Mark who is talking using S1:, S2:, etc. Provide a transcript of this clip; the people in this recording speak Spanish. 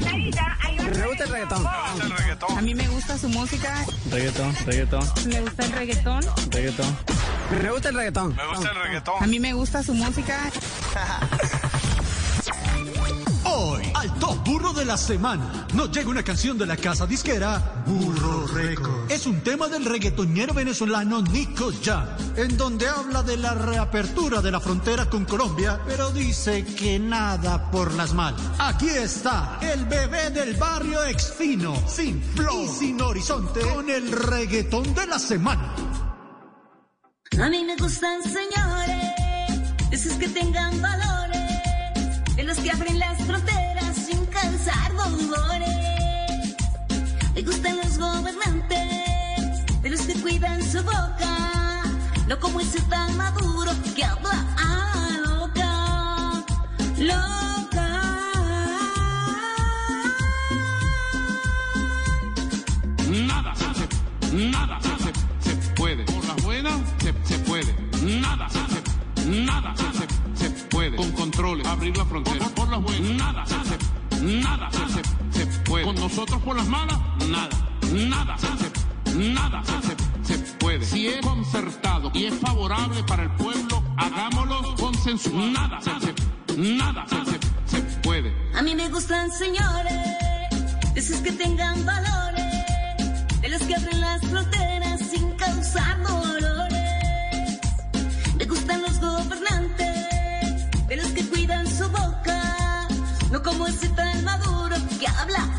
S1: Me gusta el reggaetón.
S2: A mí me gusta su música.
S3: Reggaetón, reggaetón,
S2: Me gusta el reggaetón.
S3: reggaetón.
S1: Me gusta el reggaetón.
S4: Me gusta el reggaetón.
S2: A mí me gusta su música.
S5: Burro de la semana, nos llega una canción de la casa disquera Burro Records. Es un tema del reggaetonero venezolano Nico Jam, en donde habla de la reapertura de la frontera con Colombia, pero dice que nada por las malas. Aquí está el bebé del barrio Exfino, sin flow y sin horizonte, con el reggaetón de la semana.
S6: A mí me gustan señores, esos que tengan valores, de los que abren las fronteras los gobernantes, de los que cuidan su boca, no como ese tan maduro que habla a loca, loca.
S7: Nada se, se- nada se, se, se puede. Por las buenas se, se puede. Nada se, se- nada se, se, se puede. Con controles, abrir la frontera. Por, las buenas, nada se, se- nada se, se puede. Con nosotros por las malas, nada. Nada se, nada se, puede. Si es concertado y es favorable para el pueblo, hagámoslo consensuado. Nada nada se, puede.
S6: A mí me gustan señores, esos que tengan valores, de los que abren las fronteras sin causar dolores. Me gustan los gobernantes, de los que cuidan su boca, no como ese tan maduro que habla